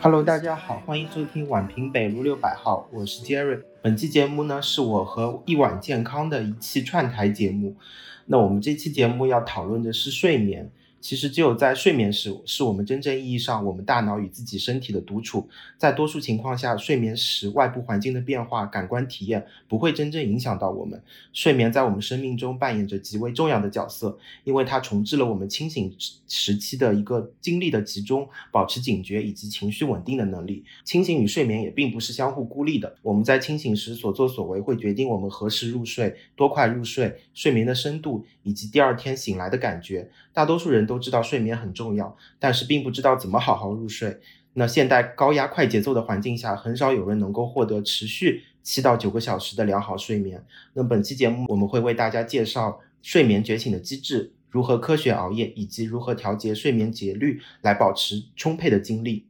Hello，大家好，欢迎收听宛平北路六百号，我是 Jerry。本期节目呢，是我和一碗健康的一期串台节目。那我们这期节目要讨论的是睡眠。其实只有在睡眠时，是我们真正意义上我们大脑与自己身体的独处。在多数情况下，睡眠时外部环境的变化、感官体验不会真正影响到我们。睡眠在我们生命中扮演着极为重要的角色，因为它重置了我们清醒时期的一个精力的集中、保持警觉以及情绪稳定的能力。清醒与睡眠也并不是相互孤立的。我们在清醒时所作所为，会决定我们何时入睡、多快入睡、睡眠的深度以及第二天醒来的感觉。大多数人都。都知道睡眠很重要，但是并不知道怎么好好入睡。那现代高压快节奏的环境下，很少有人能够获得持续七到九个小时的良好睡眠。那本期节目我们会为大家介绍睡眠觉醒的机制，如何科学熬夜，以及如何调节睡眠节律来保持充沛的精力。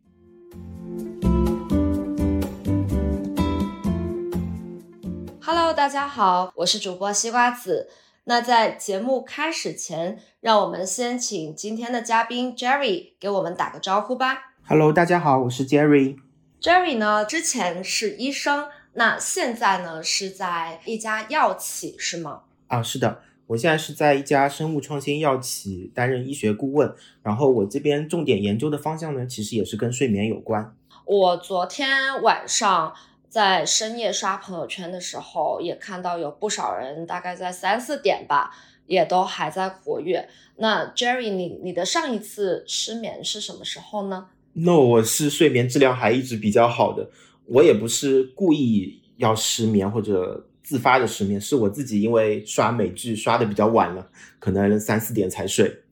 Hello，大家好，我是主播西瓜子。那在节目开始前，让我们先请今天的嘉宾 Jerry 给我们打个招呼吧。Hello，大家好，我是 Jerry。Jerry 呢，之前是医生，那现在呢是在一家药企，是吗？啊，是的，我现在是在一家生物创新药企担任医学顾问。然后我这边重点研究的方向呢，其实也是跟睡眠有关。我昨天晚上。在深夜刷朋友圈的时候，也看到有不少人，大概在三四点吧，也都还在活跃。那 Jerry，你你的上一次失眠是什么时候呢？No，我是睡眠质量还一直比较好的。我也不是故意要失眠或者自发的失眠，是我自己因为刷美剧刷的比较晚了，可能三四点才睡。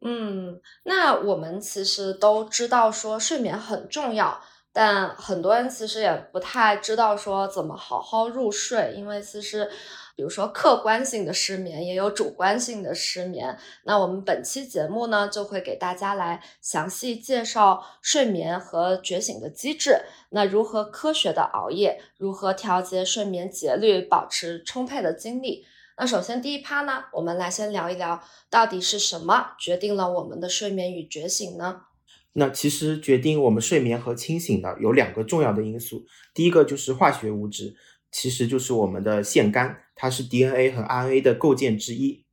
嗯，那我们其实都知道说睡眠很重要。但很多人其实也不太知道说怎么好好入睡，因为其实，比如说客观性的失眠也有主观性的失眠。那我们本期节目呢，就会给大家来详细介绍睡眠和觉醒的机制。那如何科学的熬夜，如何调节睡眠节律，保持充沛的精力？那首先第一趴呢，我们来先聊一聊，到底是什么决定了我们的睡眠与觉醒呢？那其实决定我们睡眠和清醒的有两个重要的因素，第一个就是化学物质，其实就是我们的腺苷，它是 DNA 和 RNA 的构建之一。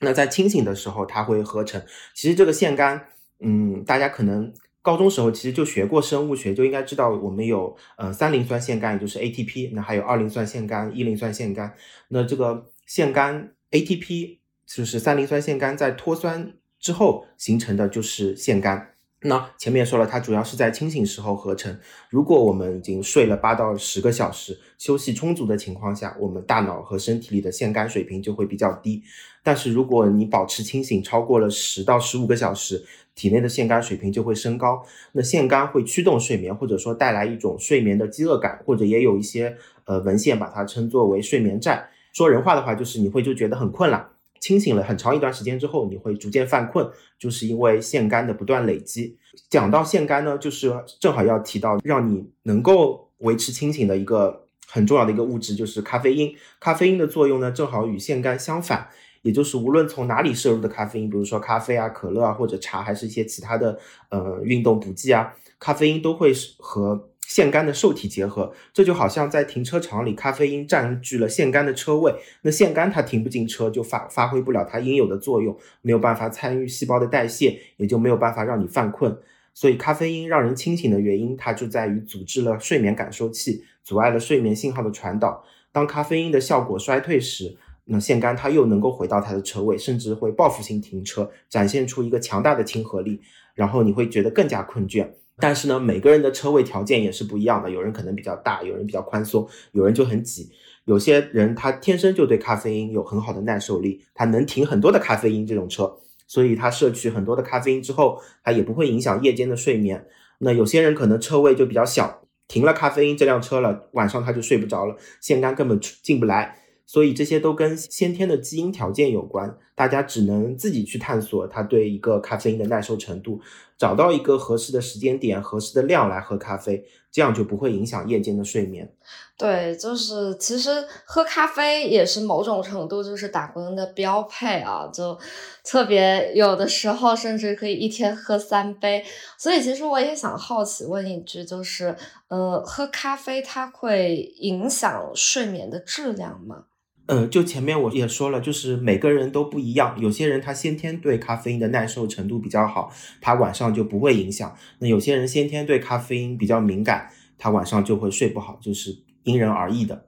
那在清醒的时候，它会合成。其实这个腺苷，嗯，大家可能高中时候其实就学过生物学，就应该知道我们有呃三磷酸腺苷，也就是 ATP，那还有二磷酸腺苷、一磷酸腺苷。那这个腺苷 ATP 就是三磷酸腺苷在脱酸之后形成的就是腺苷。那前面说了，它主要是在清醒时候合成。如果我们已经睡了八到十个小时，休息充足的情况下，我们大脑和身体里的腺苷水平就会比较低。但是如果你保持清醒超过了十到十五个小时，体内的腺苷水平就会升高。那腺苷会驱动睡眠，或者说带来一种睡眠的饥饿感，或者也有一些呃文献把它称作为睡眠债。说人话的话，就是你会就觉得很困了。清醒了很长一段时间之后，你会逐渐犯困，就是因为腺苷的不断累积。讲到腺苷呢，就是正好要提到让你能够维持清醒的一个很重要的一个物质，就是咖啡因。咖啡因的作用呢，正好与腺苷相反，也就是无论从哪里摄入的咖啡因，比如说咖啡啊、可乐啊或者茶，还是一些其他的呃运动补剂啊，咖啡因都会和。腺苷的受体结合，这就好像在停车场里，咖啡因占据了腺苷的车位，那腺苷它停不进车，就发发挥不了它应有的作用，没有办法参与细胞的代谢，也就没有办法让你犯困。所以咖啡因让人清醒的原因，它就在于阻滞了睡眠感受器，阻碍了睡眠信号的传导。当咖啡因的效果衰退时，那腺苷它又能够回到它的车位，甚至会报复性停车，展现出一个强大的亲和力，然后你会觉得更加困倦。但是呢，每个人的车位条件也是不一样的，有人可能比较大，有人比较宽松，有人就很挤。有些人他天生就对咖啡因有很好的耐受力，他能停很多的咖啡因这种车，所以他摄取很多的咖啡因之后，他也不会影响夜间的睡眠。那有些人可能车位就比较小，停了咖啡因这辆车了，晚上他就睡不着了，腺苷根本进不来。所以这些都跟先天的基因条件有关，大家只能自己去探索他对一个咖啡因的耐受程度，找到一个合适的时间点、合适的量来喝咖啡。这样就不会影响夜间的睡眠。对，就是其实喝咖啡也是某种程度就是打工人的标配啊，就特别有的时候甚至可以一天喝三杯。所以其实我也想好奇问一句，就是呃，喝咖啡它会影响睡眠的质量吗？呃，就前面我也说了，就是每个人都不一样，有些人他先天对咖啡因的耐受程度比较好，他晚上就不会影响；那有些人先天对咖啡因比较敏感，他晚上就会睡不好，就是因人而异的。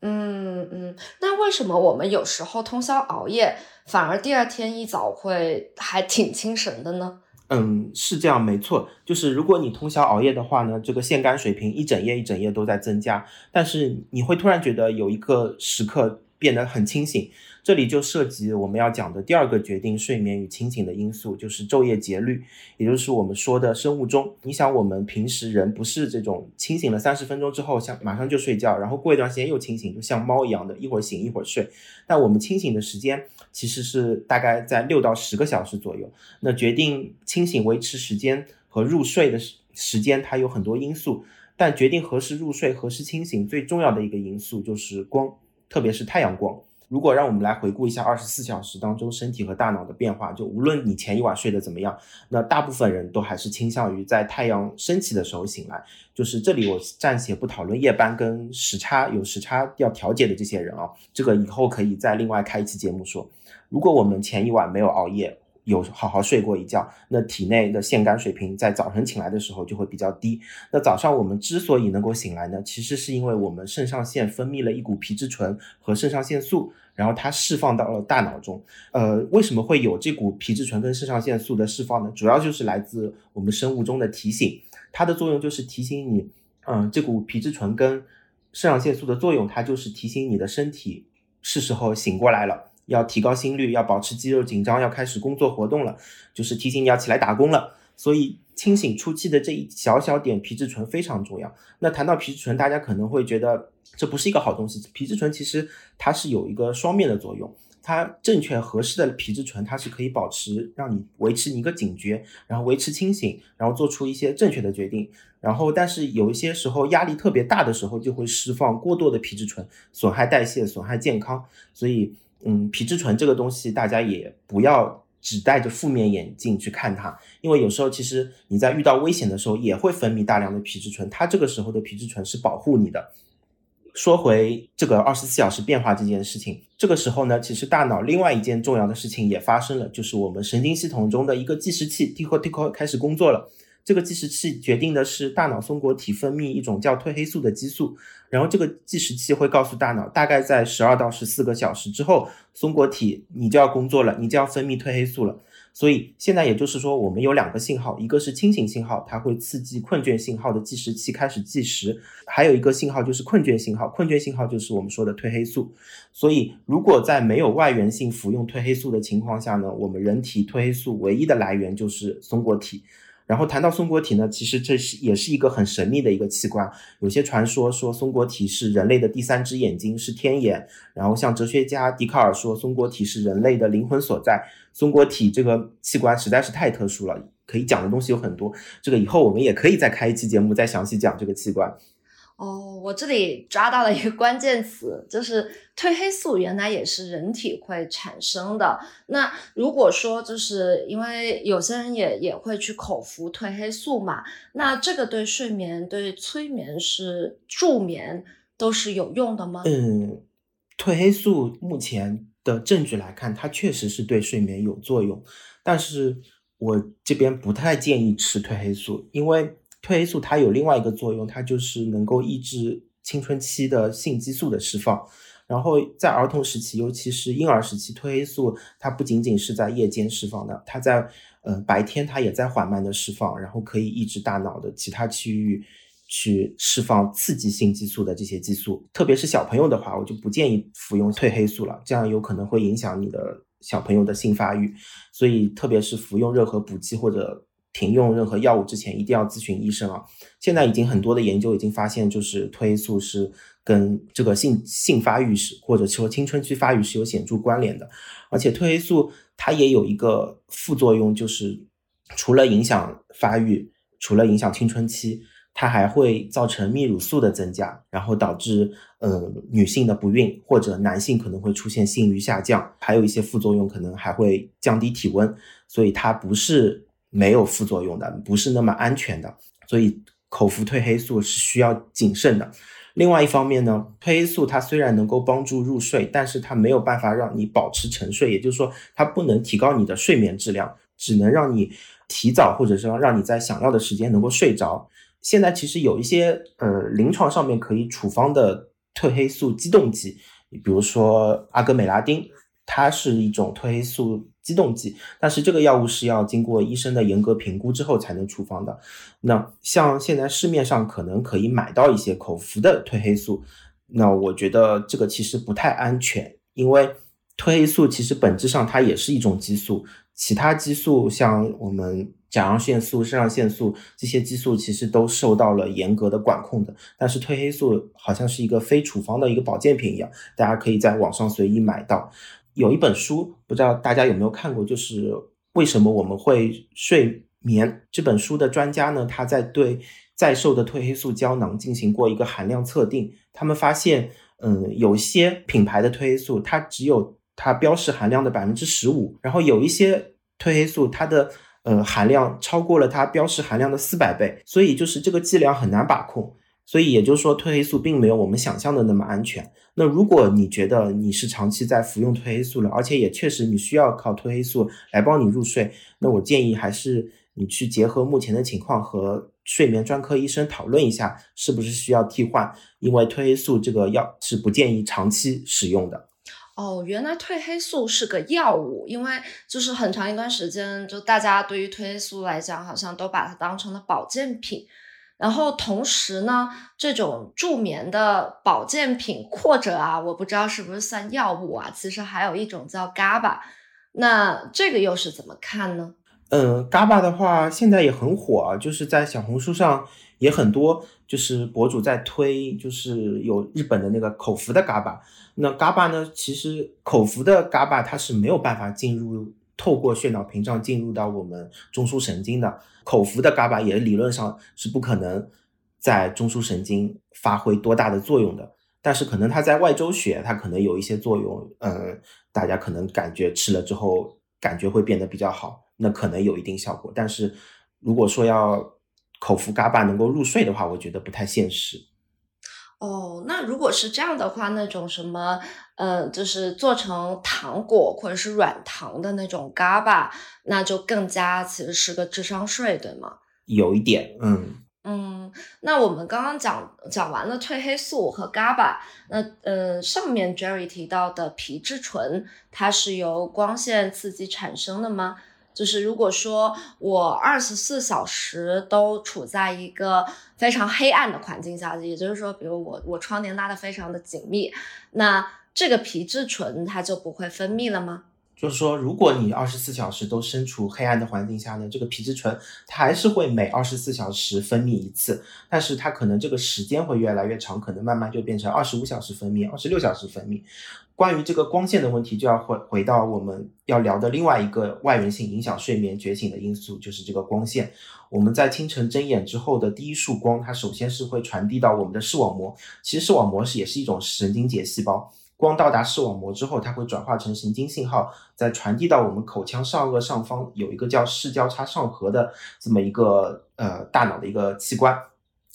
嗯嗯，那为什么我们有时候通宵熬夜，反而第二天一早会还挺精神的呢？嗯，是这样，没错。就是如果你通宵熬夜的话呢，这个腺苷水平一整夜一整夜都在增加，但是你会突然觉得有一个时刻变得很清醒。这里就涉及我们要讲的第二个决定睡眠与清醒的因素，就是昼夜节律，也就是我们说的生物钟。你想，我们平时人不是这种清醒了三十分钟之后，像马上就睡觉，然后过一段时间又清醒，就像猫一样的，一会儿醒一会儿睡。但我们清醒的时间其实是大概在六到十个小时左右。那决定清醒维持时间和入睡的时时间，它有很多因素，但决定何时入睡、何时清醒最重要的一个因素就是光，特别是太阳光。如果让我们来回顾一下二十四小时当中身体和大脑的变化，就无论你前一晚睡得怎么样，那大部分人都还是倾向于在太阳升起的时候醒来。就是这里我暂且不讨论夜班跟时差有时差要调节的这些人啊，这个以后可以再另外开一期节目说。如果我们前一晚没有熬夜，有好好睡过一觉，那体内的腺苷水平在早晨醒来的时候就会比较低。那早上我们之所以能够醒来呢，其实是因为我们肾上腺分泌了一股皮质醇和肾上腺素，然后它释放到了大脑中。呃，为什么会有这股皮质醇跟肾上腺素的释放呢？主要就是来自我们生物钟的提醒，它的作用就是提醒你，嗯，这股皮质醇跟肾上腺素的作用，它就是提醒你的身体是时候醒过来了。要提高心率，要保持肌肉紧张，要开始工作活动了，就是提醒你要起来打工了。所以清醒初期的这一小小点皮质醇非常重要。那谈到皮质醇，大家可能会觉得这不是一个好东西。皮质醇其实它是有一个双面的作用，它正确合适的皮质醇，它是可以保持让你维持你一个警觉，然后维持清醒，然后做出一些正确的决定。然后，但是有一些时候压力特别大的时候，就会释放过多的皮质醇，损害代谢，损害健康。所以。嗯，皮质醇这个东西，大家也不要只戴着负面眼镜去看它，因为有时候其实你在遇到危险的时候也会分泌大量的皮质醇，它这个时候的皮质醇是保护你的。说回这个二十四小时变化这件事情，这个时候呢，其实大脑另外一件重要的事情也发生了，就是我们神经系统中的一个计时器 t i c k t i c k 开始工作了。这个计时器决定的是大脑松果体分泌一种叫褪黑素的激素，然后这个计时器会告诉大脑，大概在十二到十四个小时之后，松果体你就要工作了，你就要分泌褪黑素了。所以现在也就是说，我们有两个信号，一个是清醒信号，它会刺激困倦信号的计时器开始计时；还有一个信号就是困倦信号，困倦信号就是我们说的褪黑素。所以如果在没有外源性服用褪黑素的情况下呢，我们人体褪黑素唯一的来源就是松果体。然后谈到松果体呢，其实这是也是一个很神秘的一个器官。有些传说说松果体是人类的第三只眼睛，是天眼。然后像哲学家笛卡尔说，松果体是人类的灵魂所在。松果体这个器官实在是太特殊了，可以讲的东西有很多。这个以后我们也可以再开一期节目，再详细讲这个器官。哦，我这里抓到了一个 关键词，就是褪黑素原来也是人体会产生的。那如果说就是因为有些人也也会去口服褪黑素嘛，那这个对睡眠、对催眠是助眠都是有用的吗？嗯，褪黑素目前的证据来看，它确实是对睡眠有作用，但是我这边不太建议吃褪黑素，因为。褪黑素它有另外一个作用，它就是能够抑制青春期的性激素的释放。然后在儿童时期，尤其是婴儿时期，褪黑素它不仅仅是在夜间释放的，它在呃白天它也在缓慢的释放，然后可以抑制大脑的其他区域去释放刺激性激素的这些激素。特别是小朋友的话，我就不建议服用褪黑素了，这样有可能会影响你的小朋友的性发育。所以特别是服用任何补剂或者。停用任何药物之前一定要咨询医生啊！现在已经很多的研究已经发现，就是褪黑素是跟这个性性发育是或者说青春期发育是有显著关联的。而且褪黑素它也有一个副作用，就是除了影响发育，除了影响青春期，它还会造成泌乳素的增加，然后导致呃女性的不孕，或者男性可能会出现性欲下降，还有一些副作用可能还会降低体温，所以它不是没有副作用的，不是那么安全的，所以口服褪黑素是需要谨慎的。另外一方面呢，褪黑素它虽然能够帮助入睡，但是它没有办法让你保持沉睡，也就是说它不能提高你的睡眠质量，只能让你提早或者说让你在想要的时间能够睡着。现在其实有一些呃临床上面可以处方的褪黑素激动剂，比如说阿格美拉丁，它是一种褪黑素激动剂，但是这个药物是要经过医生的严格评估之后才能处方的。那像现在市面上可能可以买到一些口服的褪黑素，那我觉得这个其实不太安全，因为褪黑素其实本质上它也是一种激素，其他激素像我们。甲状腺素、肾上腺素这些激素其实都受到了严格的管控的，但是褪黑素好像是一个非处方的一个保健品一样，大家可以在网上随意买到。有一本书，不知道大家有没有看过，就是为什么我们会睡眠这本书的专家呢？他在对在售的褪黑素胶囊进行过一个含量测定，他们发现，嗯，有些品牌的褪黑素它只有它标示含量的百分之十五，然后有一些褪黑素它的呃，含量超过了它标示含量的四百倍，所以就是这个剂量很难把控。所以也就是说，褪黑素并没有我们想象的那么安全。那如果你觉得你是长期在服用褪黑素了，而且也确实你需要靠褪黑素来帮你入睡，那我建议还是你去结合目前的情况和睡眠专科医生讨论一下，是不是需要替换，因为褪黑素这个药是不建议长期使用的。哦，原来褪黑素是个药物，因为就是很长一段时间，就大家对于褪黑素来讲，好像都把它当成了保健品。然后同时呢，这种助眠的保健品或者啊，我不知道是不是算药物啊，其实还有一种叫 GABA，那这个又是怎么看呢？嗯，GABA 的话现在也很火啊，就是在小红书上也很多，就是博主在推，就是有日本的那个口服的 GABA。那 GABA 呢？其实口服的 GABA 它是没有办法进入，透过血脑屏障进入到我们中枢神经的。口服的 GABA 也理论上是不可能在中枢神经发挥多大的作用的。但是可能它在外周血，它可能有一些作用。嗯，大家可能感觉吃了之后感觉会变得比较好，那可能有一定效果。但是如果说要口服 GABA 能够入睡的话，我觉得不太现实。哦，那如果是这样的话，那种什么，呃，就是做成糖果或者是软糖的那种 GABA，那就更加其实是个智商税，对吗？有一点，嗯嗯。那我们刚刚讲讲完了褪黑素和 GABA，那呃，上面 Jerry 提到的皮质醇，它是由光线刺激产生的吗？就是如果说我二十四小时都处在一个非常黑暗的环境下，也就是说，比如我我窗帘拉的非常的紧密，那这个皮质醇它就不会分泌了吗？就是说，如果你二十四小时都身处黑暗的环境下呢，这个皮质醇它还是会每二十四小时分泌一次，但是它可能这个时间会越来越长，可能慢慢就变成二十五小时分泌、二十六小时分泌。关于这个光线的问题，就要回回到我们要聊的另外一个外源性影响睡眠觉醒的因素，就是这个光线。我们在清晨睁眼之后的第一束光，它首先是会传递到我们的视网膜，其实视网膜是也是一种神经节细胞。光到达视网膜之后，它会转化成神经信号，再传递到我们口腔上颚上方有一个叫视交叉上核的这么一个呃大脑的一个器官，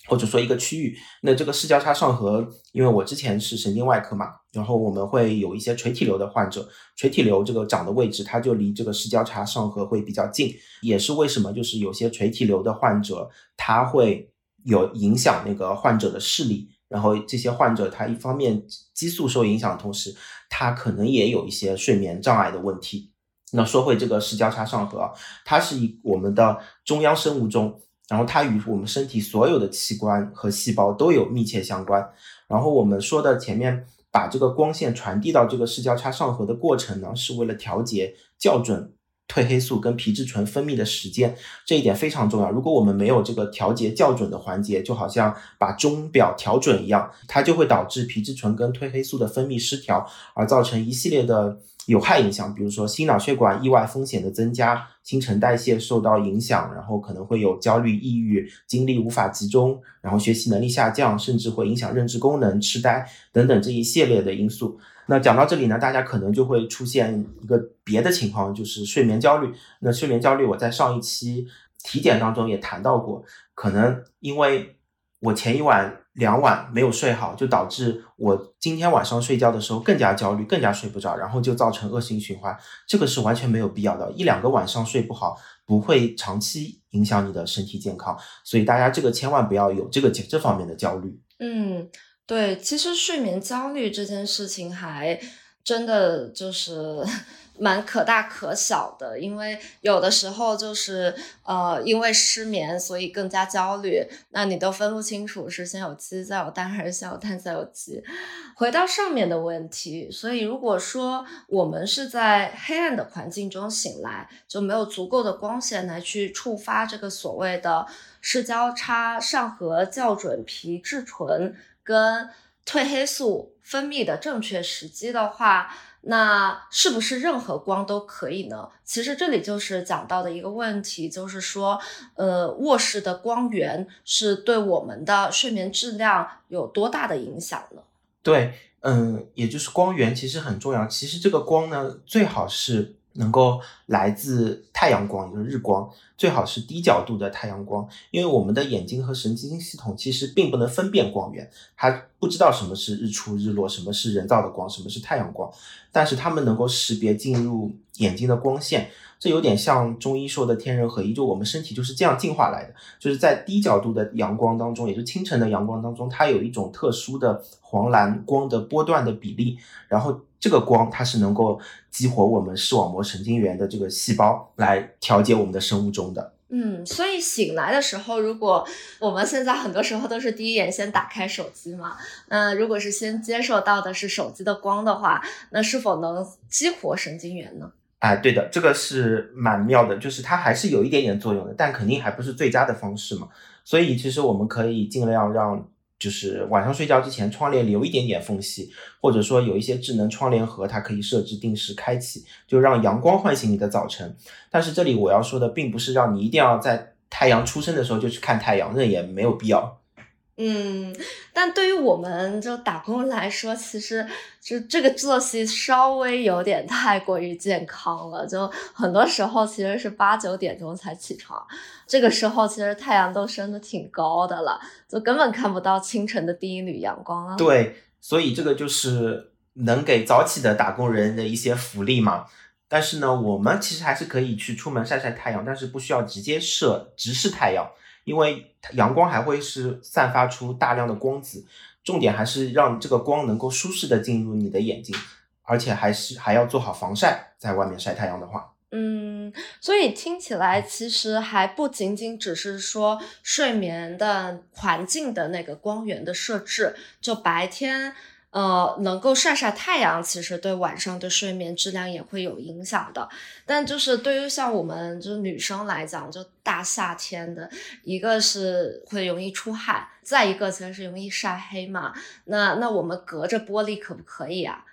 或者说一个区域。那这个视交叉上核，因为我之前是神经外科嘛，然后我们会有一些垂体瘤的患者，垂体瘤这个长的位置，它就离这个视交叉上核会比较近，也是为什么就是有些垂体瘤的患者，他会有影响那个患者的视力。然后这些患者，他一方面激素受影响同时，他可能也有一些睡眠障碍的问题。那说回这个视交叉上核，它是以我们的中央生物钟，然后它与我们身体所有的器官和细胞都有密切相关。然后我们说的前面把这个光线传递到这个视交叉上核的过程呢，是为了调节校准。褪黑素跟皮质醇分泌的时间，这一点非常重要。如果我们没有这个调节校准的环节，就好像把钟表调准一样，它就会导致皮质醇跟褪黑素的分泌失调，而造成一系列的有害影响，比如说心脑血管意外风险的增加，新陈代谢受到影响，然后可能会有焦虑、抑郁、精力无法集中，然后学习能力下降，甚至会影响认知功能、痴呆等等这一系列的因素。那讲到这里呢，大家可能就会出现一个别的情况，就是睡眠焦虑。那睡眠焦虑，我在上一期体检当中也谈到过，可能因为我前一晚。两晚没有睡好，就导致我今天晚上睡觉的时候更加焦虑，更加睡不着，然后就造成恶性循环。这个是完全没有必要的。一两个晚上睡不好，不会长期影响你的身体健康，所以大家这个千万不要有这个这方面的焦虑。嗯，对，其实睡眠焦虑这件事情还真的就是。蛮可大可小的，因为有的时候就是呃，因为失眠，所以更加焦虑。那你都分不清楚是先有鸡再有蛋，还是先有蛋再有鸡。回到上面的问题，所以如果说我们是在黑暗的环境中醒来，就没有足够的光线来去触发这个所谓的视交叉上核校准皮质醇跟褪黑素分泌的正确时机的话。那是不是任何光都可以呢？其实这里就是讲到的一个问题，就是说，呃，卧室的光源是对我们的睡眠质量有多大的影响呢？对，嗯，也就是光源其实很重要。其实这个光呢，最好是。能够来自太阳光，也就是日光，最好是低角度的太阳光，因为我们的眼睛和神经系统其实并不能分辨光源，它不知道什么是日出日落，什么是人造的光，什么是太阳光，但是它们能够识别进入眼睛的光线。这有点像中医说的天人合一，就我们身体就是这样进化来的，就是在低角度的阳光当中，也是清晨的阳光当中，它有一种特殊的黄蓝光的波段的比例，然后这个光它是能够激活我们视网膜神经元的这个细胞来调节我们的生物钟的。嗯，所以醒来的时候，如果我们现在很多时候都是第一眼先打开手机嘛，那如果是先接受到的是手机的光的话，那是否能激活神经元呢？哎，对的，这个是蛮妙的，就是它还是有一点点作用的，但肯定还不是最佳的方式嘛。所以其实我们可以尽量让，就是晚上睡觉之前窗帘留一点点缝隙，或者说有一些智能窗帘盒，它可以设置定时开启，就让阳光唤醒你的早晨。但是这里我要说的，并不是让你一定要在太阳出生的时候就去看太阳，那也没有必要。嗯，但对于我们就打工人来说，其实就这个作息稍微有点太过于健康了。就很多时候其实是八九点钟才起床，这个时候其实太阳都升的挺高的了，就根本看不到清晨的第一缕阳光了。对，所以这个就是能给早起的打工人的一些福利嘛。但是呢，我们其实还是可以去出门晒晒太阳，但是不需要直接射直视太阳。因为阳光还会是散发出大量的光子，重点还是让这个光能够舒适的进入你的眼睛，而且还是还要做好防晒，在外面晒太阳的话，嗯，所以听起来其实还不仅仅只是说睡眠的环境的那个光源的设置，就白天。呃，能够晒晒太阳，其实对晚上的睡眠质量也会有影响的。但就是对于像我们就是女生来讲，就大夏天的，一个是会容易出汗，再一个其实是容易晒黑嘛。那那我们隔着玻璃可不可以啊？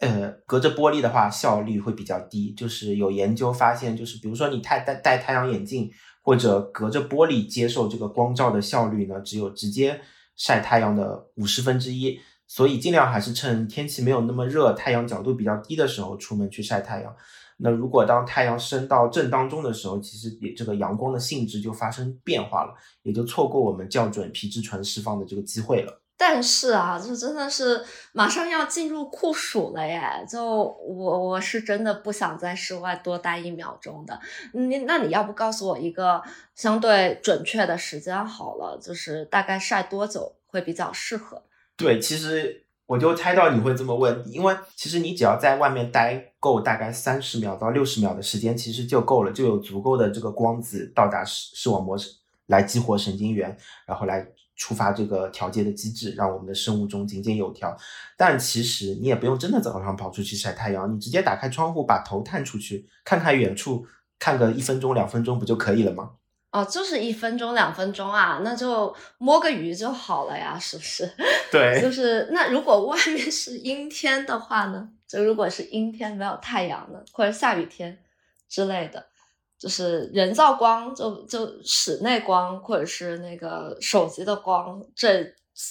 呃，隔着玻璃的话效率会比较低。就是有研究发现，就是比如说你太戴戴太阳眼镜，或者隔着玻璃接受这个光照的效率呢，只有直接晒太阳的五十分之一。所以尽量还是趁天气没有那么热、太阳角度比较低的时候出门去晒太阳。那如果当太阳升到正当中的时候，其实也这个阳光的性质就发生变化了，也就错过我们校准皮质醇释放的这个机会了。但是啊，这真的是马上要进入酷暑了耶！就我我是真的不想在室外多待一秒钟的。你那你要不告诉我一个相对准确的时间好了，就是大概晒多久会比较适合？对，其实我就猜到你会这么问，因为其实你只要在外面待够大概三十秒到六十秒的时间，其实就够了，就有足够的这个光子到达视视网膜来激活神经元，然后来触发这个调节的机制，让我们的生物钟井井有条。但其实你也不用真的早上跑出去晒太阳，你直接打开窗户，把头探出去，看看远处，看个一分钟两分钟不就可以了吗？哦，就是一分钟两分钟啊，那就摸个鱼就好了呀，是不是？对，就是那如果外面是阴天的话呢？就如果是阴天没有太阳的，或者下雨天之类的，就是人造光，就就室内光或者是那个手机的光，这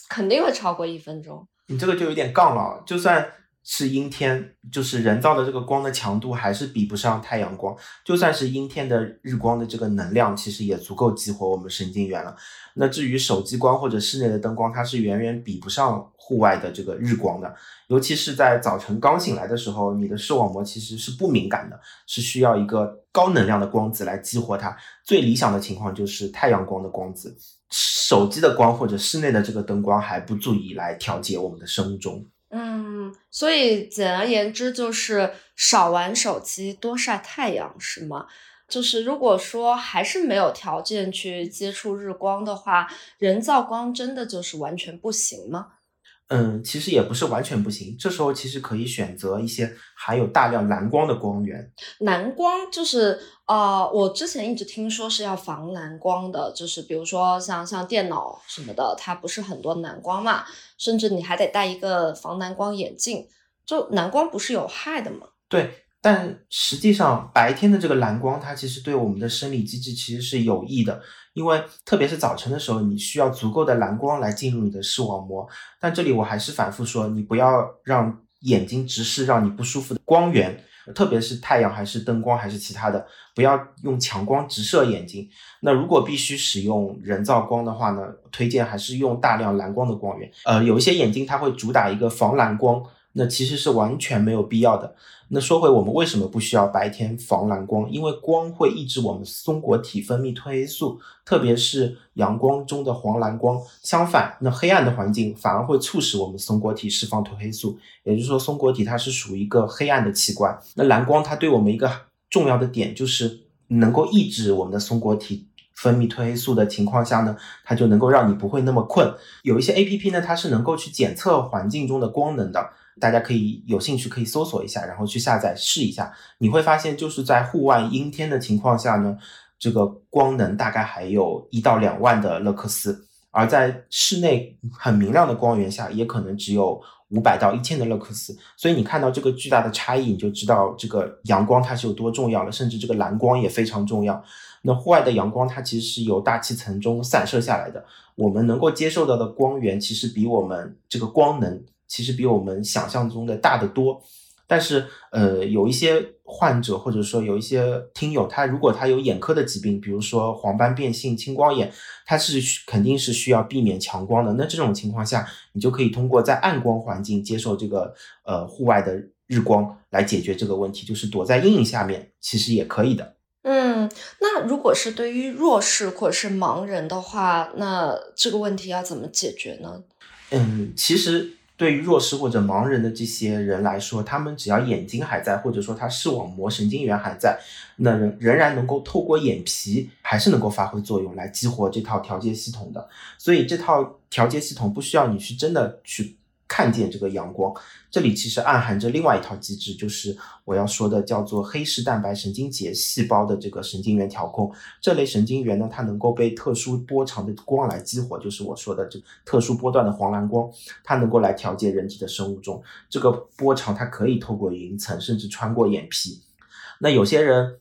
肯定会超过一分钟。你这个就有点杠了，就算。是阴天，就是人造的这个光的强度还是比不上太阳光。就算是阴天的日光的这个能量，其实也足够激活我们神经元了。那至于手机光或者室内的灯光，它是远远比不上户外的这个日光的。尤其是在早晨刚醒来的时候，你的视网膜其实是不敏感的，是需要一个高能量的光子来激活它。最理想的情况就是太阳光的光子，手机的光或者室内的这个灯光还不足以来调节我们的生物钟。嗯，所以简而言之就是少玩手机，多晒太阳，是吗？就是如果说还是没有条件去接触日光的话，人造光真的就是完全不行吗？嗯，其实也不是完全不行。这时候其实可以选择一些含有大量蓝光的光源。蓝光就是呃，我之前一直听说是要防蓝光的，就是比如说像像电脑什么的，它不是很多蓝光嘛，甚至你还得戴一个防蓝光眼镜。就蓝光不是有害的吗？对。但实际上，白天的这个蓝光，它其实对我们的生理机制其实是有益的，因为特别是早晨的时候，你需要足够的蓝光来进入你的视网膜。但这里我还是反复说，你不要让眼睛直视让你不舒服的光源，特别是太阳还是灯光还是其他的，不要用强光直射眼睛。那如果必须使用人造光的话呢，推荐还是用大量蓝光的光源。呃，有一些眼睛它会主打一个防蓝光。那其实是完全没有必要的。那说回我们为什么不需要白天防蓝光？因为光会抑制我们松果体分泌褪黑素，特别是阳光中的黄蓝光。相反，那黑暗的环境反而会促使我们松果体释放褪黑素。也就是说，松果体它是属于一个黑暗的器官。那蓝光它对我们一个重要的点就是能够抑制我们的松果体分泌褪黑素的情况下呢，它就能够让你不会那么困。有一些 A P P 呢，它是能够去检测环境中的光能的。大家可以有兴趣可以搜索一下，然后去下载试一下，你会发现就是在户外阴天的情况下呢，这个光能大概还有一到两万的勒克斯，而在室内很明亮的光源下，也可能只有五百到一千的勒克斯。所以你看到这个巨大的差异，你就知道这个阳光它是有多重要了，甚至这个蓝光也非常重要。那户外的阳光它其实是由大气层中散射下来的，我们能够接受到的光源其实比我们这个光能。其实比我们想象中的大得多，但是呃，有一些患者或者说有一些听友，他如果他有眼科的疾病，比如说黄斑变性、青光眼，他是肯定是需要避免强光的。那这种情况下，你就可以通过在暗光环境接受这个呃户外的日光来解决这个问题，就是躲在阴影下面，其实也可以的。嗯，那如果是对于弱视或者是盲人的话，那这个问题要怎么解决呢？嗯，其实。对于弱视或者盲人的这些人来说，他们只要眼睛还在，或者说他视网膜神经元还在，那仍仍然能够透过眼皮，还是能够发挥作用来激活这套调节系统的。所以这套调节系统不需要你去真的去。看见这个阳光，这里其实暗含着另外一套机制，就是我要说的叫做黑视蛋白神经节细胞的这个神经元调控。这类神经元呢，它能够被特殊波长的光来激活，就是我说的这特殊波段的黄蓝光，它能够来调节人体的生物钟。这个波长它可以透过云层，甚至穿过眼皮。那有些人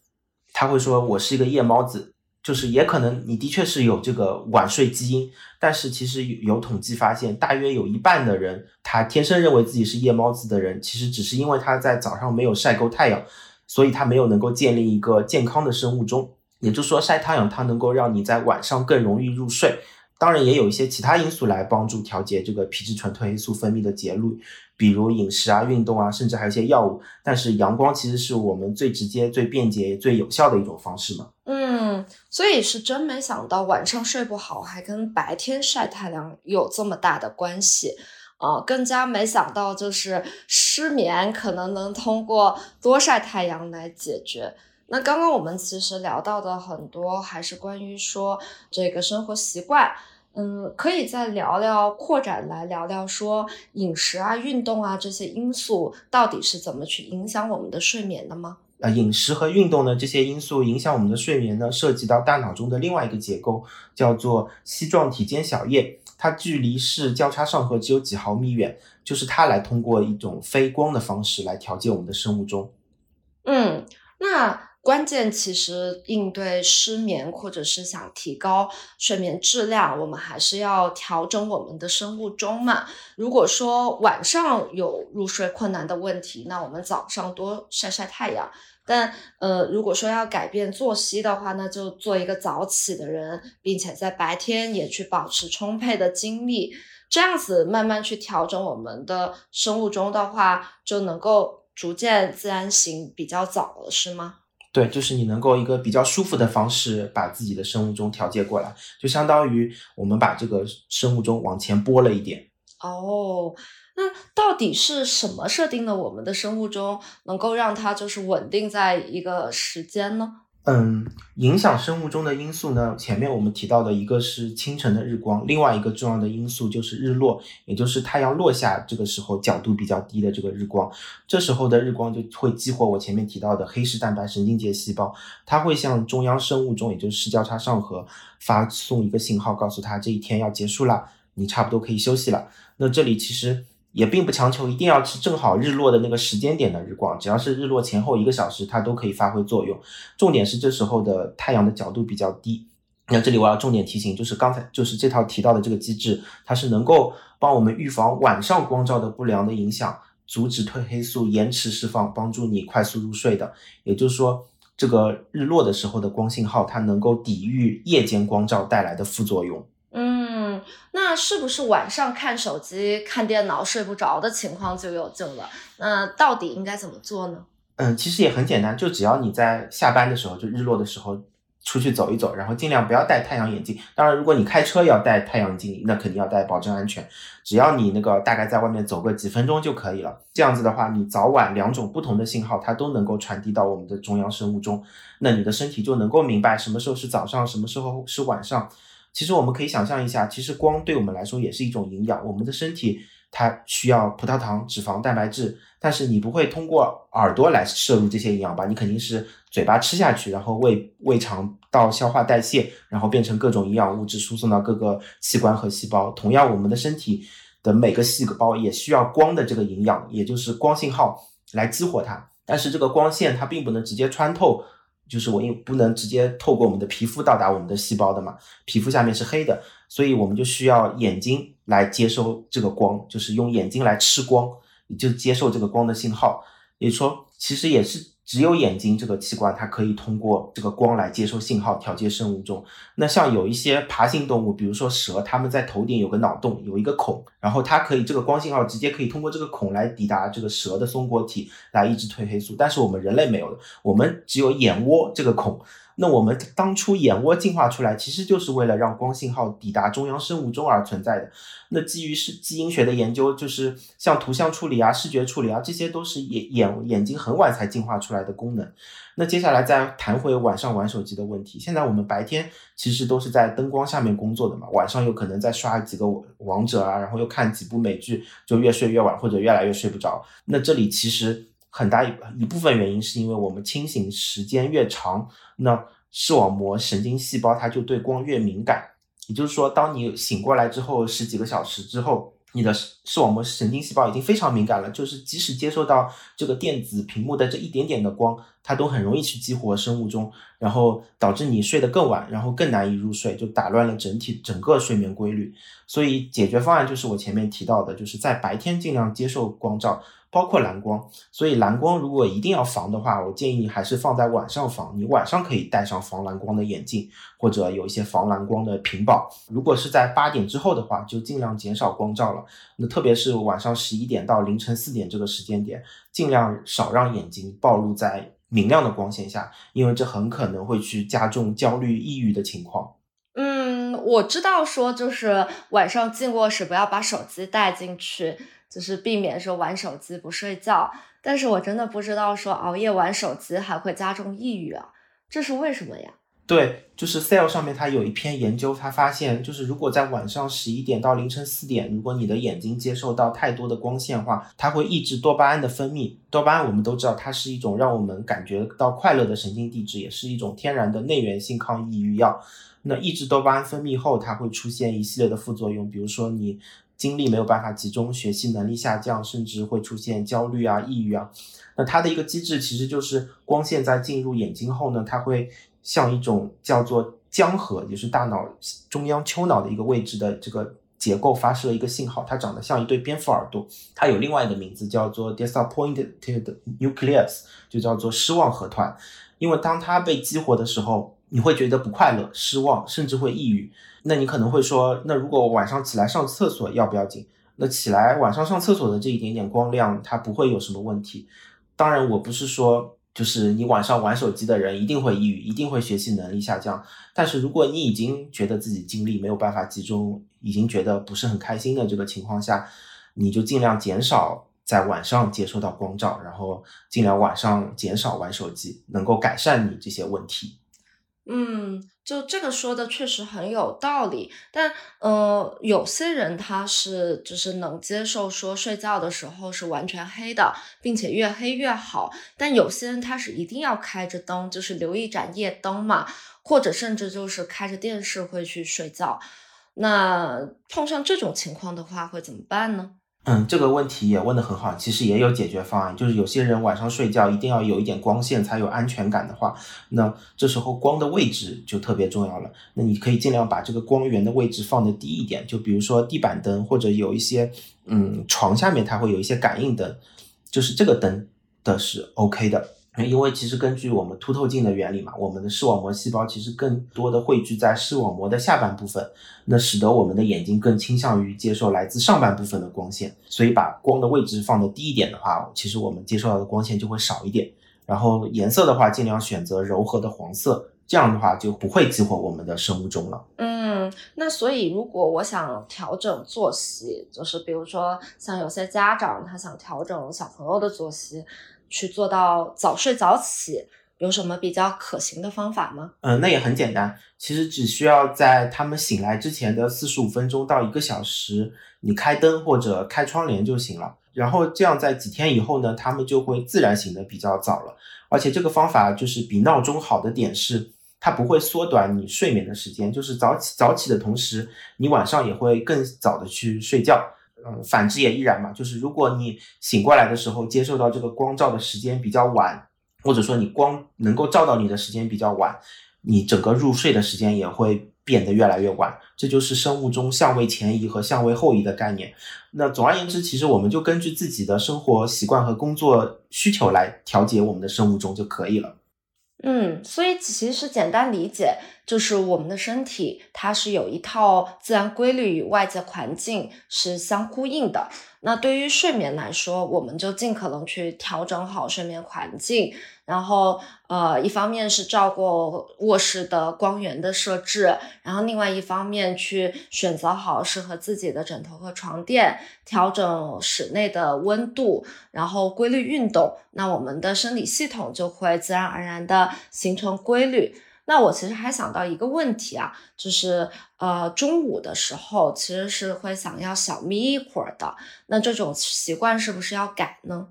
他会说，我是一个夜猫子。就是也可能你的确是有这个晚睡基因，但是其实有统计发现，大约有一半的人，他天生认为自己是夜猫子的人，其实只是因为他在早上没有晒够太阳，所以他没有能够建立一个健康的生物钟。也就是说，晒太阳它能够让你在晚上更容易入睡。当然，也有一些其他因素来帮助调节这个皮质醇褪黑素分泌的节律，比如饮食啊、运动啊，甚至还有一些药物。但是阳光其实是我们最直接、最便捷、最有效的一种方式嘛。嗯，所以是真没想到晚上睡不好还跟白天晒太阳有这么大的关系啊！更加没想到就是失眠可能能通过多晒太阳来解决。那刚刚我们其实聊到的很多还是关于说这个生活习惯。嗯，可以再聊聊扩展来聊聊说饮食啊、运动啊这些因素到底是怎么去影响我们的睡眠的吗？呃，饮食和运动呢这些因素影响我们的睡眠呢，涉及到大脑中的另外一个结构，叫做膝状体间小叶。它距离视交叉上核只有几毫米远，就是它来通过一种非光的方式来调节我们的生物钟。嗯，那。关键其实应对失眠，或者是想提高睡眠质量，我们还是要调整我们的生物钟嘛。如果说晚上有入睡困难的问题，那我们早上多晒晒太阳。但呃，如果说要改变作息的话，那就做一个早起的人，并且在白天也去保持充沛的精力，这样子慢慢去调整我们的生物钟的话，就能够逐渐自然醒比较早了，是吗？对，就是你能够一个比较舒服的方式把自己的生物钟调节过来，就相当于我们把这个生物钟往前拨了一点。哦，那到底是什么设定了我们的生物钟，能够让它就是稳定在一个时间呢？嗯，影响生物钟的因素呢？前面我们提到的一个是清晨的日光，另外一个重要的因素就是日落，也就是太阳落下这个时候角度比较低的这个日光，这时候的日光就会激活我前面提到的黑视蛋白神经节细胞，它会向中央生物钟，也就是视交叉上核发送一个信号，告诉它这一天要结束了，你差不多可以休息了。那这里其实。也并不强求一定要是正好日落的那个时间点的日光，只要是日落前后一个小时，它都可以发挥作用。重点是这时候的太阳的角度比较低。那这里我要重点提醒，就是刚才就是这套提到的这个机制，它是能够帮我们预防晚上光照的不良的影响，阻止褪黑素延迟释放，帮助你快速入睡的。也就是说，这个日落的时候的光信号，它能够抵御夜间光照带来的副作用。那是不是晚上看手机、看电脑睡不着的情况就有救了？那到底应该怎么做呢？嗯，其实也很简单，就只要你在下班的时候，就日落的时候出去走一走，然后尽量不要戴太阳眼镜。当然，如果你开车要戴太阳镜，那肯定要戴，保证安全。只要你那个大概在外面走个几分钟就可以了。这样子的话，你早晚两种不同的信号，它都能够传递到我们的中央生物钟，那你的身体就能够明白什么时候是早上，什么时候是晚上。其实我们可以想象一下，其实光对我们来说也是一种营养。我们的身体它需要葡萄糖、脂肪、蛋白质，但是你不会通过耳朵来摄入这些营养吧？你肯定是嘴巴吃下去，然后胃胃肠道消化代谢，然后变成各种营养物质输送到各个器官和细胞。同样，我们的身体的每个细胞也需要光的这个营养，也就是光信号来激活它。但是这个光线它并不能直接穿透。就是我因不能直接透过我们的皮肤到达我们的细胞的嘛，皮肤下面是黑的，所以我们就需要眼睛来接收这个光，就是用眼睛来吃光，就接受这个光的信号，也就说，其实也是。只有眼睛这个器官，它可以通过这个光来接收信号，调节生物钟。那像有一些爬行动物，比如说蛇，它们在头顶有个脑洞，有一个孔，然后它可以这个光信号直接可以通过这个孔来抵达这个蛇的松果体，来抑制褪黑素。但是我们人类没有的，我们只有眼窝这个孔。那我们当初眼窝进化出来，其实就是为了让光信号抵达中央生物钟而存在的。那基于是基因学的研究，就是像图像处理啊、视觉处理啊，这些都是眼眼眼睛很晚才进化出来的功能。那接下来再谈回晚上玩手机的问题。现在我们白天其实都是在灯光下面工作的嘛，晚上有可能在刷几个王者啊，然后又看几部美剧，就越睡越晚或者越来越睡不着。那这里其实。很大一一部分原因是因为我们清醒时间越长，那视网膜神经细胞它就对光越敏感。也就是说，当你醒过来之后十几个小时之后，你的视网膜神经细胞已经非常敏感了，就是即使接受到这个电子屏幕的这一点点的光，它都很容易去激活生物钟，然后导致你睡得更晚，然后更难以入睡，就打乱了整体整个睡眠规律。所以解决方案就是我前面提到的，就是在白天尽量接受光照。包括蓝光，所以蓝光如果一定要防的话，我建议你还是放在晚上防。你晚上可以戴上防蓝光的眼镜，或者有一些防蓝光的屏保。如果是在八点之后的话，就尽量减少光照了。那特别是晚上十一点到凌晨四点这个时间点，尽量少让眼睛暴露在明亮的光线下，因为这很可能会去加重焦虑、抑郁的情况。嗯，我知道说就是晚上进卧室不要把手机带进去。就是避免说玩手机不睡觉，但是我真的不知道说熬夜玩手机还会加重抑郁啊，这是为什么呀？对，就是 Cell 上面它有一篇研究，它发现就是如果在晚上十一点到凌晨四点，如果你的眼睛接受到太多的光线话，它会抑制多巴胺的分泌。多巴胺我们都知道，它是一种让我们感觉到快乐的神经递质，也是一种天然的内源性抗抑郁药。那抑制多巴胺分泌后，它会出现一系列的副作用，比如说你精力没有办法集中，学习能力下降，甚至会出现焦虑啊、抑郁啊。那它的一个机制其实就是光线在进入眼睛后呢，它会像一种叫做浆核，也是大脑中央丘脑的一个位置的这个结构发射一个信号，它长得像一对蝙蝠耳朵，它有另外一个名字叫做 disappointed nucleus，就叫做失望核团，因为当它被激活的时候。你会觉得不快乐、失望，甚至会抑郁。那你可能会说，那如果我晚上起来上厕所要不要紧？那起来晚上上厕所的这一点点光亮，它不会有什么问题。当然，我不是说就是你晚上玩手机的人一定会抑郁，一定会学习能力下降。但是如果你已经觉得自己精力没有办法集中，已经觉得不是很开心的这个情况下，你就尽量减少在晚上接受到光照，然后尽量晚上减少玩手机，能够改善你这些问题。嗯，就这个说的确实很有道理，但呃，有些人他是就是能接受说睡觉的时候是完全黑的，并且越黑越好，但有些人他是一定要开着灯，就是留一盏夜灯嘛，或者甚至就是开着电视会去睡觉。那碰上这种情况的话，会怎么办呢？嗯，这个问题也问得很好，其实也有解决方案，就是有些人晚上睡觉一定要有一点光线才有安全感的话，那这时候光的位置就特别重要了。那你可以尽量把这个光源的位置放的低一点，就比如说地板灯或者有一些嗯床下面它会有一些感应灯，就是这个灯的是 OK 的。因为其实根据我们凸透镜的原理嘛，我们的视网膜细胞其实更多的汇聚在视网膜的下半部分，那使得我们的眼睛更倾向于接受来自上半部分的光线，所以把光的位置放的低一点的话，其实我们接受到的光线就会少一点。然后颜色的话，尽量选择柔和的黄色，这样的话就不会激活我们的生物钟了。嗯，那所以如果我想调整作息，就是比如说像有些家长他想调整小朋友的作息。去做到早睡早起，有什么比较可行的方法吗？嗯，那也很简单，其实只需要在他们醒来之前的四十五分钟到一个小时，你开灯或者开窗帘就行了。然后这样在几天以后呢，他们就会自然醒得比较早了。而且这个方法就是比闹钟好的点是，它不会缩短你睡眠的时间，就是早起早起的同时，你晚上也会更早的去睡觉。嗯，反之也依然嘛。就是如果你醒过来的时候接受到这个光照的时间比较晚，或者说你光能够照到你的时间比较晚，你整个入睡的时间也会变得越来越晚。这就是生物钟相位前移和相位后移的概念。那总而言之，其实我们就根据自己的生活习惯和工作需求来调节我们的生物钟就可以了。嗯，所以其实简单理解就是我们的身体它是有一套自然规律与外界环境是相呼应的。那对于睡眠来说，我们就尽可能去调整好睡眠环境。然后，呃，一方面是照顾卧室的光源的设置，然后另外一方面去选择好适合自己的枕头和床垫，调整室内的温度，然后规律运动，那我们的生理系统就会自然而然的形成规律。那我其实还想到一个问题啊，就是呃，中午的时候其实是会想要小眯一会儿的，那这种习惯是不是要改呢？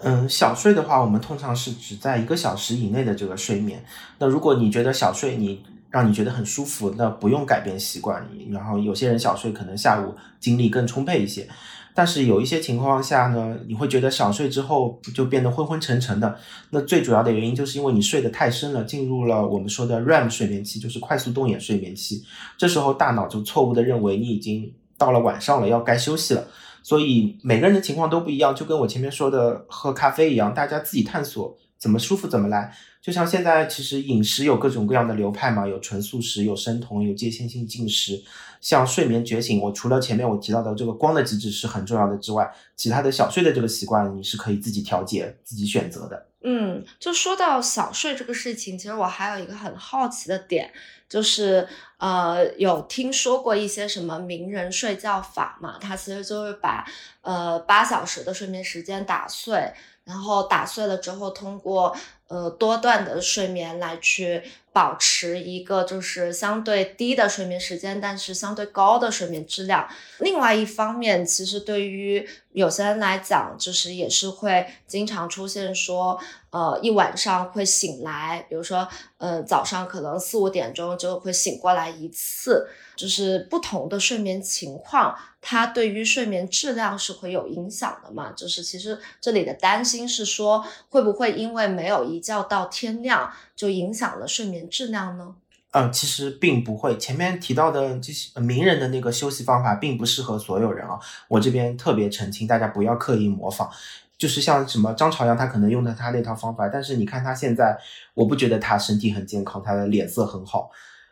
嗯，小睡的话，我们通常是只在一个小时以内的这个睡眠。那如果你觉得小睡你让你觉得很舒服，那不用改变习惯。然后有些人小睡可能下午精力更充沛一些，但是有一些情况下呢，你会觉得小睡之后就变得昏昏沉沉的。那最主要的原因就是因为你睡得太深了，进入了我们说的 REM 睡眠期，就是快速动眼睡眠期。这时候大脑就错误的认为你已经到了晚上了，要该休息了。所以每个人的情况都不一样，就跟我前面说的喝咖啡一样，大家自己探索怎么舒服怎么来。就像现在其实饮食有各种各样的流派嘛，有纯素食，有生酮，有界限性进食。像睡眠觉醒，我除了前面我提到的这个光的机制是很重要的之外，其他的小睡的这个习惯你是可以自己调节、自己选择的。嗯，就说到小睡这个事情，其实我还有一个很好奇的点。就是呃，有听说过一些什么名人睡觉法嘛？他其实就是把呃八小时的睡眠时间打碎，然后打碎了之后，通过呃多段的睡眠来去保持一个就是相对低的睡眠时间，但是相对高的睡眠质量。另外一方面，其实对于有些人来讲，就是也是会经常出现说，呃，一晚上会醒来，比如说，呃，早上可能四五点钟就会醒过来一次，就是不同的睡眠情况，它对于睡眠质量是会有影响的嘛？就是其实这里的担心是说，会不会因为没有一觉到天亮，就影响了睡眠质量呢？嗯，其实并不会。前面提到的这些名人的那个休息方法，并不适合所有人啊。我这边特别澄清，大家不要刻意模仿。就是像什么张朝阳，他可能用的他那套方法，但是你看他现在，我不觉得他身体很健康，他的脸色很好。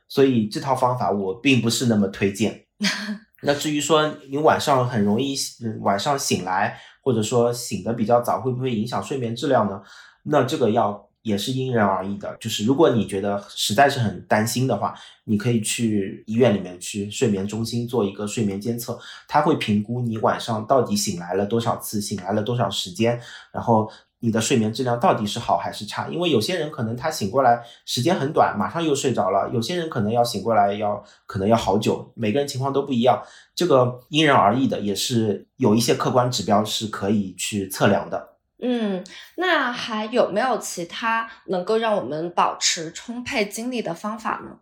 所以这套方法我并不是那么推荐。那至于说你晚上很容易晚上醒来，或者说醒的比较早，会不会影响睡眠质量呢？那这个要。也是因人而异的，就是如果你觉得实在是很担心的话，你可以去医院里面去睡眠中心做一个睡眠监测，他会评估你晚上到底醒来了多少次，醒来了多少时间，然后你的睡眠质量到底是好还是差。因为有些人可能他醒过来时间很短，马上又睡着了；有些人可能要醒过来要可能要好久，每个人情况都不一样，这个因人而异的，也是有一些客观指标是可以去测量的。嗯，那还有没有其他能够让我们保持充沛精力的方法呢？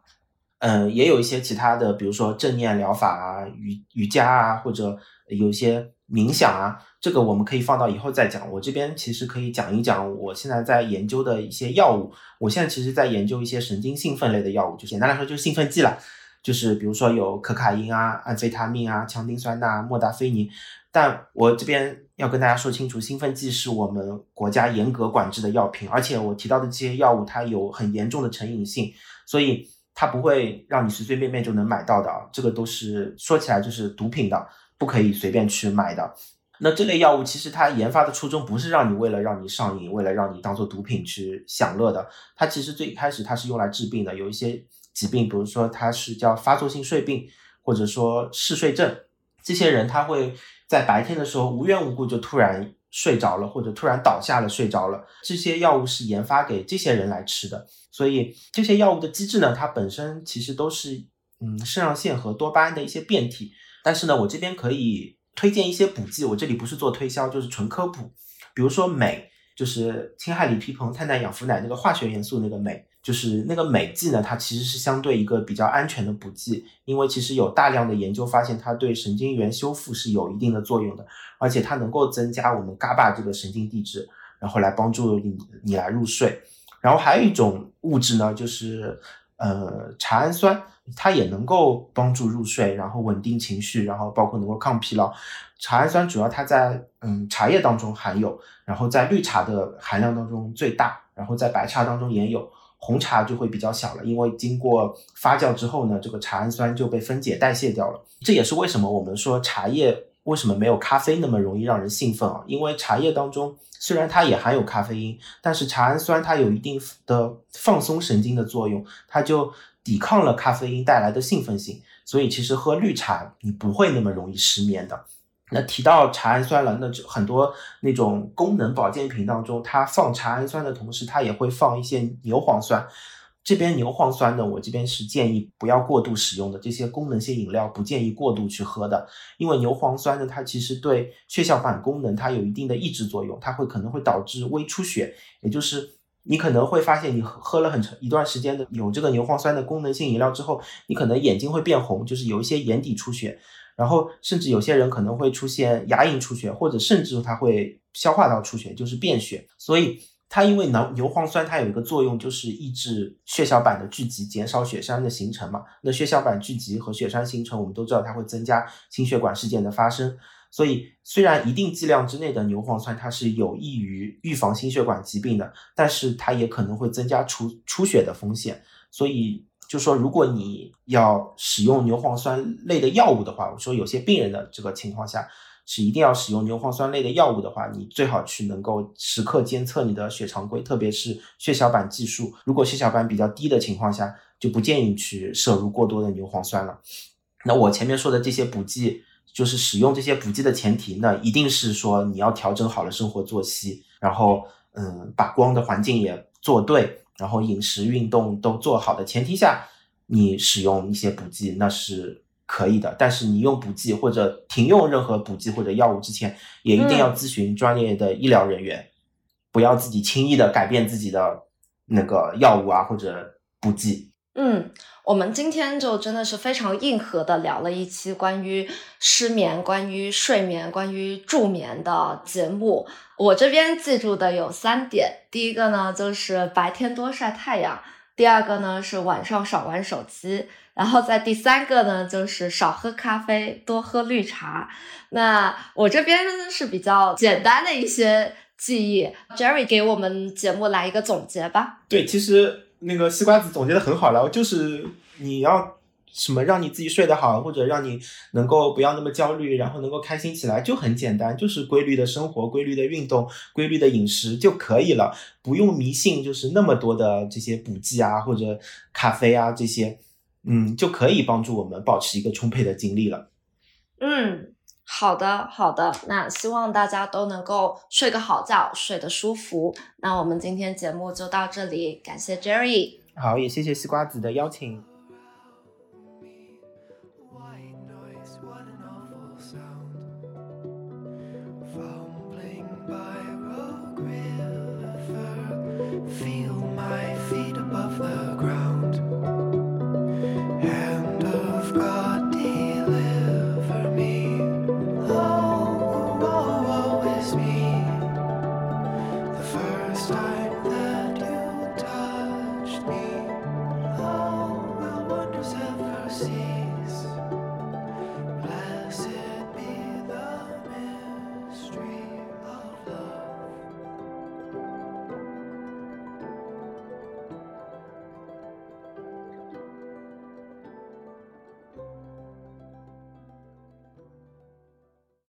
嗯，也有一些其他的，比如说正念疗法啊、瑜瑜伽啊，或者有些冥想啊，这个我们可以放到以后再讲。我这边其实可以讲一讲我现在在研究的一些药物。我现在其实在研究一些神经兴奋类的药物，就简单来说就是兴奋剂了，就是比如说有可卡因啊、安非他命啊、羟丁酸钠、莫达菲宁。但我这边要跟大家说清楚，兴奋剂是我们国家严格管制的药品，而且我提到的这些药物它有很严重的成瘾性，所以它不会让你随随便便就能买到的啊，这个都是说起来就是毒品的，不可以随便去买的。那这类药物其实它研发的初衷不是让你为了让你上瘾，为了让你当做毒品去享乐的，它其实最开始它是用来治病的，有一些疾病，比如说它是叫发作性睡病，或者说嗜睡症，这些人他会。在白天的时候无缘无故就突然睡着了，或者突然倒下了睡着了，这些药物是研发给这些人来吃的。所以这些药物的机制呢，它本身其实都是嗯肾上腺和多巴胺的一些变体。但是呢，我这边可以推荐一些补剂，我这里不是做推销，就是纯科普。比如说镁，就是氢氦锂铍硼碳氮氧氟氖那个化学元素那个镁。就是那个镁剂呢，它其实是相对一个比较安全的补剂，因为其实有大量的研究发现，它对神经元修复是有一定的作用的，而且它能够增加我们 GABA 这个神经递质，然后来帮助你你来入睡。然后还有一种物质呢，就是呃茶氨酸，它也能够帮助入睡，然后稳定情绪，然后包括能够抗疲劳。茶氨酸主要它在嗯茶叶当中含有，然后在绿茶的含量当中最大，然后在白茶当中也有。红茶就会比较小了，因为经过发酵之后呢，这个茶氨酸就被分解代谢掉了。这也是为什么我们说茶叶为什么没有咖啡那么容易让人兴奋啊？因为茶叶当中虽然它也含有咖啡因，但是茶氨酸它有一定的放松神经的作用，它就抵抗了咖啡因带来的兴奋性。所以其实喝绿茶你不会那么容易失眠的。那提到茶氨酸了，那就很多那种功能保健品当中，它放茶氨酸的同时，它也会放一些牛磺酸。这边牛磺酸呢，我这边是建议不要过度使用的。这些功能性饮料不建议过度去喝的，因为牛磺酸呢，它其实对血小板功能它有一定的抑制作用，它会可能会导致微出血，也就是你可能会发现你喝了很长一段时间的有这个牛磺酸的功能性饮料之后，你可能眼睛会变红，就是有一些眼底出血。然后甚至有些人可能会出现牙龈出血，或者甚至它会消化道出血，就是便血。所以它因为牛牛磺酸它有一个作用，就是抑制血小板的聚集，减少血栓的形成嘛。那血小板聚集和血栓形成，我们都知道它会增加心血管事件的发生。所以虽然一定剂量之内的牛磺酸它是有益于预防心血管疾病的，但是它也可能会增加出出血的风险。所以。就说如果你要使用牛磺酸类的药物的话，我说有些病人的这个情况下是一定要使用牛磺酸类的药物的话，你最好去能够时刻监测你的血常规，特别是血小板计数。如果血小板比较低的情况下，就不建议去摄入过多的牛磺酸了。那我前面说的这些补剂，就是使用这些补剂的前提，那一定是说你要调整好了生活作息，然后嗯，把光的环境也做对。然后饮食、运动都做好的前提下，你使用一些补剂那是可以的。但是你用补剂或者停用任何补剂或者药物之前，也一定要咨询专业的医疗人员，不要自己轻易的改变自己的那个药物啊或者补剂。嗯，我们今天就真的是非常硬核的聊了一期关于失眠、关于睡眠、关于助眠的节目。我这边记住的有三点：第一个呢，就是白天多晒太阳；第二个呢，是晚上少玩手机；然后在第三个呢，就是少喝咖啡，多喝绿茶。那我这边是比较简单的一些记忆，Jerry 给我们节目来一个总结吧。对，其实。那个西瓜子总结的很好了，就是你要什么让你自己睡得好，或者让你能够不要那么焦虑，然后能够开心起来，就很简单，就是规律的生活、规律的运动、规律的饮食就可以了，不用迷信，就是那么多的这些补剂啊或者咖啡啊这些，嗯，就可以帮助我们保持一个充沛的精力了。嗯。好的，好的，那希望大家都能够睡个好觉，睡得舒服。那我们今天节目就到这里，感谢 Jerry，好，也谢谢西瓜子的邀请。